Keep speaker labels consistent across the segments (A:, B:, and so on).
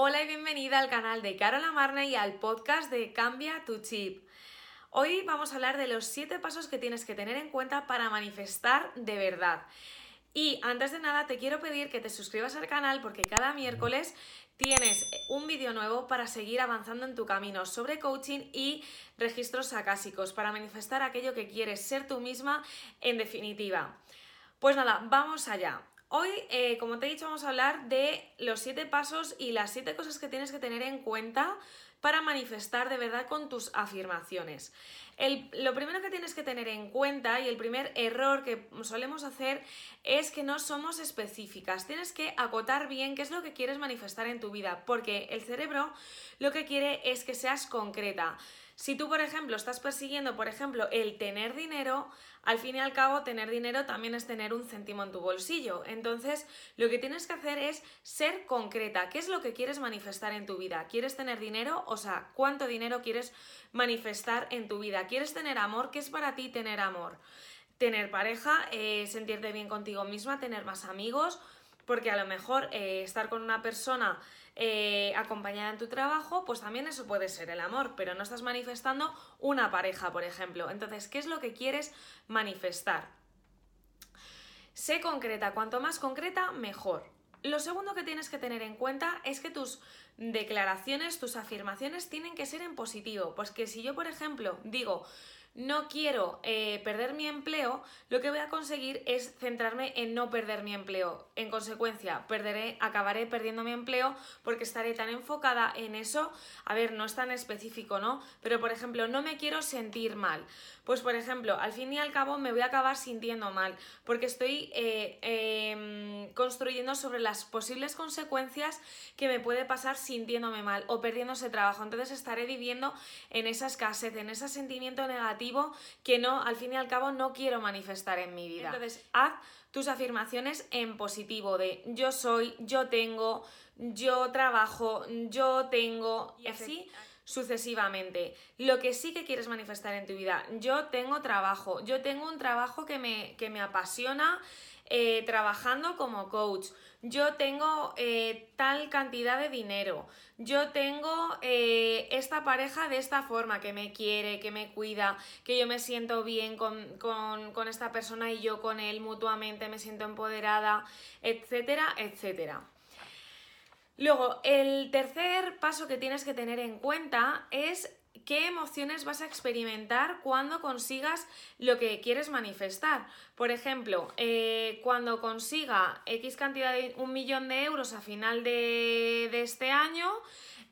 A: Hola y bienvenida al canal de Carola Marne y al podcast de Cambia tu Chip. Hoy vamos a hablar de los 7 pasos que tienes que tener en cuenta para manifestar de verdad. Y antes de nada te quiero pedir que te suscribas al canal porque cada miércoles tienes un vídeo nuevo para seguir avanzando en tu camino sobre coaching y registros acásicos para manifestar aquello que quieres ser tú misma en definitiva. Pues nada, vamos allá. Hoy, eh, como te he dicho, vamos a hablar de los siete pasos y las siete cosas que tienes que tener en cuenta para manifestar de verdad con tus afirmaciones. lo primero que tienes que tener en cuenta y el primer error que solemos hacer es que no somos específicas. Tienes que acotar bien qué es lo que quieres manifestar en tu vida, porque el cerebro lo que quiere es que seas concreta. Si tú, por ejemplo, estás persiguiendo, por ejemplo, el tener dinero, al fin y al cabo, tener dinero también es tener un céntimo en tu bolsillo. Entonces, lo que tienes que hacer es ser concreta. ¿Qué es lo que quieres manifestar en tu vida? ¿Quieres tener dinero? O sea, ¿cuánto dinero quieres manifestar en tu vida? ¿Quieres tener amor? ¿Qué es para ti tener amor? Tener pareja, eh, sentirte bien contigo misma, tener más amigos, porque a lo mejor eh, estar con una persona eh, acompañada en tu trabajo, pues también eso puede ser el amor, pero no estás manifestando una pareja, por ejemplo. Entonces, ¿qué es lo que quieres manifestar? Sé concreta, cuanto más concreta, mejor. Lo segundo que tienes que tener en cuenta es que tus declaraciones, tus afirmaciones tienen que ser en positivo. Pues que si yo, por ejemplo, digo, no quiero eh, perder mi empleo, lo que voy a conseguir es centrarme en no perder mi empleo. En consecuencia, perderé, acabaré perdiendo mi empleo porque estaré tan enfocada en eso. A ver, no es tan específico, ¿no? Pero por ejemplo, no me quiero sentir mal. Pues por ejemplo, al fin y al cabo me voy a acabar sintiendo mal porque estoy eh, em, construyendo sobre las posibles consecuencias que me puede pasar sintiéndome mal o perdiendo ese trabajo. Entonces estaré viviendo en esa escasez, en ese sentimiento negativo que no, al fin y al cabo, no quiero manifestar en mi vida. Entonces, haz tus afirmaciones en positivo de yo soy, yo tengo, yo trabajo, yo tengo, y así sucesivamente. Lo que sí que quieres manifestar en tu vida, yo tengo trabajo, yo tengo un trabajo que me, que me apasiona eh, trabajando como coach, yo tengo eh, tal cantidad de dinero, yo tengo eh, esta pareja de esta forma, que me quiere, que me cuida, que yo me siento bien con, con esta persona y yo con él mutuamente me siento empoderada, etcétera, etcétera. Luego, el tercer paso que tienes que tener en cuenta es qué emociones vas a experimentar cuando consigas lo que quieres manifestar. Por ejemplo, eh, cuando consiga X cantidad de un millón de euros a final de, de este año,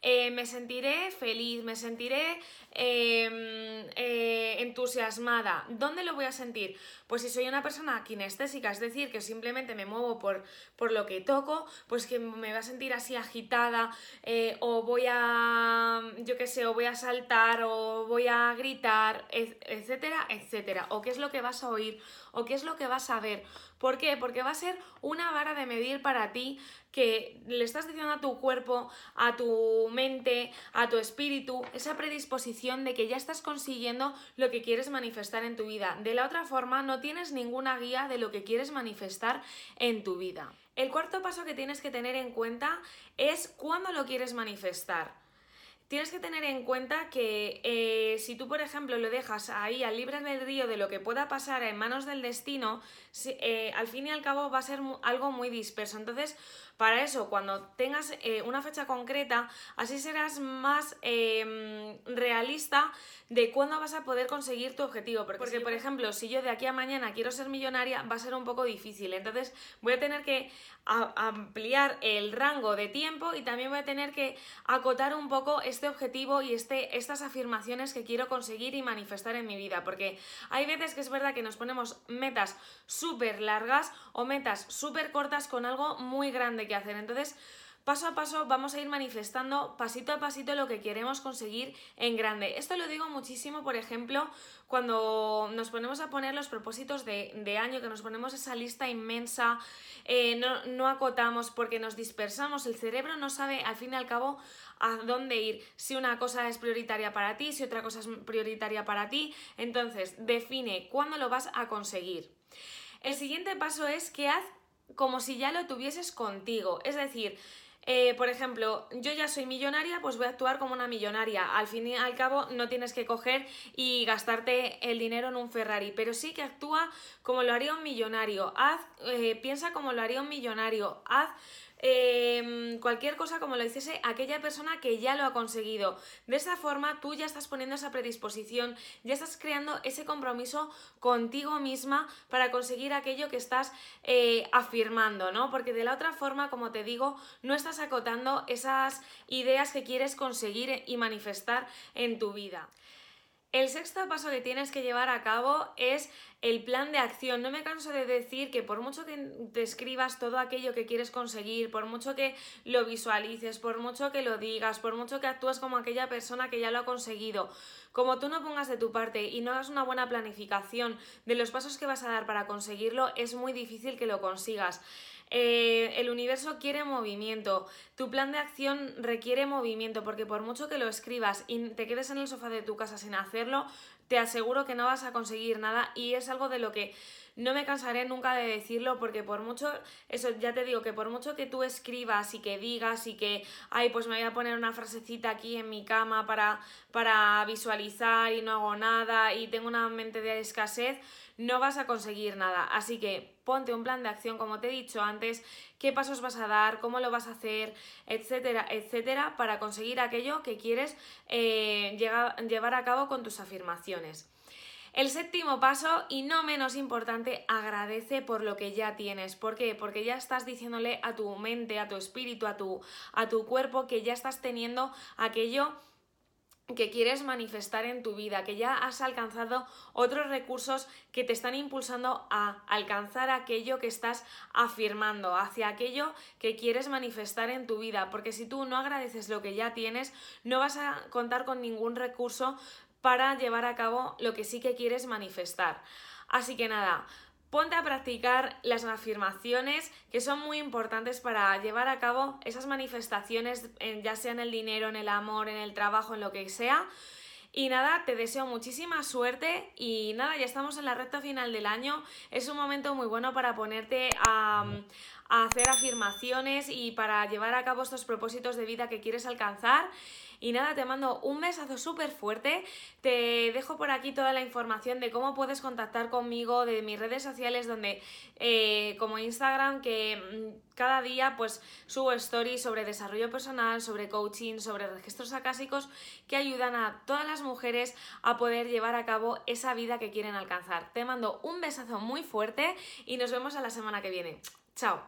A: eh, me sentiré feliz, me sentiré em, eh, entusiasmada. ¿Dónde lo voy a sentir? Pues si soy una persona kinestésica, es decir, que simplemente me muevo por, por lo que toco, pues que me va a sentir así agitada, eh, o voy a, yo qué sé, o voy a saltar, o voy a gritar, etcétera, etcétera. O qué es lo que vas a oír, o qué es lo que vas a ver. ¿Por qué? Porque va a ser una vara de medir para ti que le estás diciendo a tu cuerpo, a tu mente, a tu espíritu, esa predisposición de que ya estás consiguiendo lo que quieres manifestar en tu vida. De la otra forma, no tienes ninguna guía de lo que quieres manifestar en tu vida. El cuarto paso que tienes que tener en cuenta es cuándo lo quieres manifestar. Tienes que tener en cuenta que eh, si tú, por ejemplo, lo dejas ahí al libre albedrío de lo que pueda pasar en manos del destino, eh, al fin y al cabo va a ser algo muy disperso. Entonces, para eso, cuando tengas eh, una fecha concreta, así serás más em, realista de cuándo vas a poder conseguir tu objetivo. Porque, por ejemplo, si yo de aquí a mañana quiero ser millonaria, va a ser un poco difícil. Entonces, voy a tener que ampliar el rango de tiempo y también voy a tener que acotar un poco este objetivo y este, estas afirmaciones que quiero conseguir y manifestar en mi vida, porque hay veces que es verdad que nos ponemos metas súper largas o metas súper cortas con algo muy grande que hacer. Entonces, paso a paso vamos a ir manifestando pasito a pasito lo que queremos conseguir en grande. Esto lo digo muchísimo, por ejemplo, cuando nos ponemos a poner los propósitos de, año, que nos ponemos esa lista inmensa, eh, no, no acotamos porque nos dispersamos, el cerebro no sabe al fin y al cabo a dónde ir, si una cosa es prioritaria para ti, si otra cosa es prioritaria para ti, entonces define cuándo lo vas a conseguir. El siguiente paso es que haz como si ya lo tuvieses contigo, es decir, eh, por ejemplo, yo ya soy millonaria, pues voy a actuar como una millonaria. Al fin y al cabo, no tienes que coger y gastarte el dinero en un Ferrari, pero sí que actúa como lo haría un millonario. Haz, eh, piensa como lo haría un millonario. Haz Em, cualquier cosa como lo hiciese aquella persona que ya lo ha conseguido. De esa forma tú ya estás poniendo esa predisposición, ya estás creando ese compromiso contigo misma para conseguir aquello que estás eh, afirmando, ¿no? Porque de la otra forma, como te digo, no estás acotando esas ideas que quieres conseguir y manifestar en tu vida. El sexto paso que tienes que llevar a cabo es el plan de acción. No me canso de decir que por mucho que te escribas todo aquello que quieres conseguir, por mucho que lo visualices, por mucho que lo digas, por mucho que actúes como aquella persona que ya lo ha conseguido, como tú no pongas de tu parte y no hagas una buena planificación de los pasos que vas a dar para conseguirlo, es muy difícil que lo consigas. Eh, el universo quiere movimiento, tu plan de acción requiere movimiento, porque por mucho que lo escribas y te quedes en el sofá de tu casa sin hacerlo, te aseguro que no vas a conseguir nada y es algo de lo que no me cansaré nunca de decirlo porque por mucho, eso ya te digo, que por mucho que tú escribas y que digas y que, ay, pues me voy a poner una frasecita aquí en mi cama para, para visualizar y no hago nada y tengo una mente de escasez, no vas a conseguir nada. Así que ponte un plan de acción, como te he dicho antes, qué pasos vas a dar, cómo lo vas a hacer, etcétera, etcétera, para conseguir aquello que quieres eh, llevar a cabo con tus afirmaciones. El séptimo paso, y no menos importante, agradece por lo que ya tienes. ¿Por qué? Porque ya estás diciéndole a tu mente, a tu espíritu, a tu, a tu cuerpo que ya estás teniendo aquello que quieres manifestar en tu vida, que ya has alcanzado otros recursos que te están impulsando a alcanzar aquello que estás afirmando, hacia aquello que quieres manifestar en tu vida, porque si tú no agradeces lo que ya tienes, no vas a contar con ningún recurso para llevar a cabo lo que sí que quieres manifestar. Así que nada, Ponte a practicar las afirmaciones que son muy importantes para llevar a cabo esas manifestaciones, ya sea en el dinero, en el amor, en el trabajo, en lo que sea. Y nada, te deseo muchísima suerte y nada, ya estamos en la recta final del año. Es un momento muy bueno para ponerte a, a hacer afirmaciones y para llevar a cabo estos propósitos de vida que quieres alcanzar. Y nada, te mando un besazo súper fuerte. Te dejo por aquí toda la información de cómo puedes contactar conmigo, de mis redes sociales, donde eh, como Instagram, que mm, cada día pues subo stories sobre desarrollo personal, sobre coaching, sobre registros acásicos que ayudan a todas las mujeres a poder llevar a cabo esa vida que quieren alcanzar. Te mando un besazo muy fuerte y nos vemos a la semana que viene. Chao.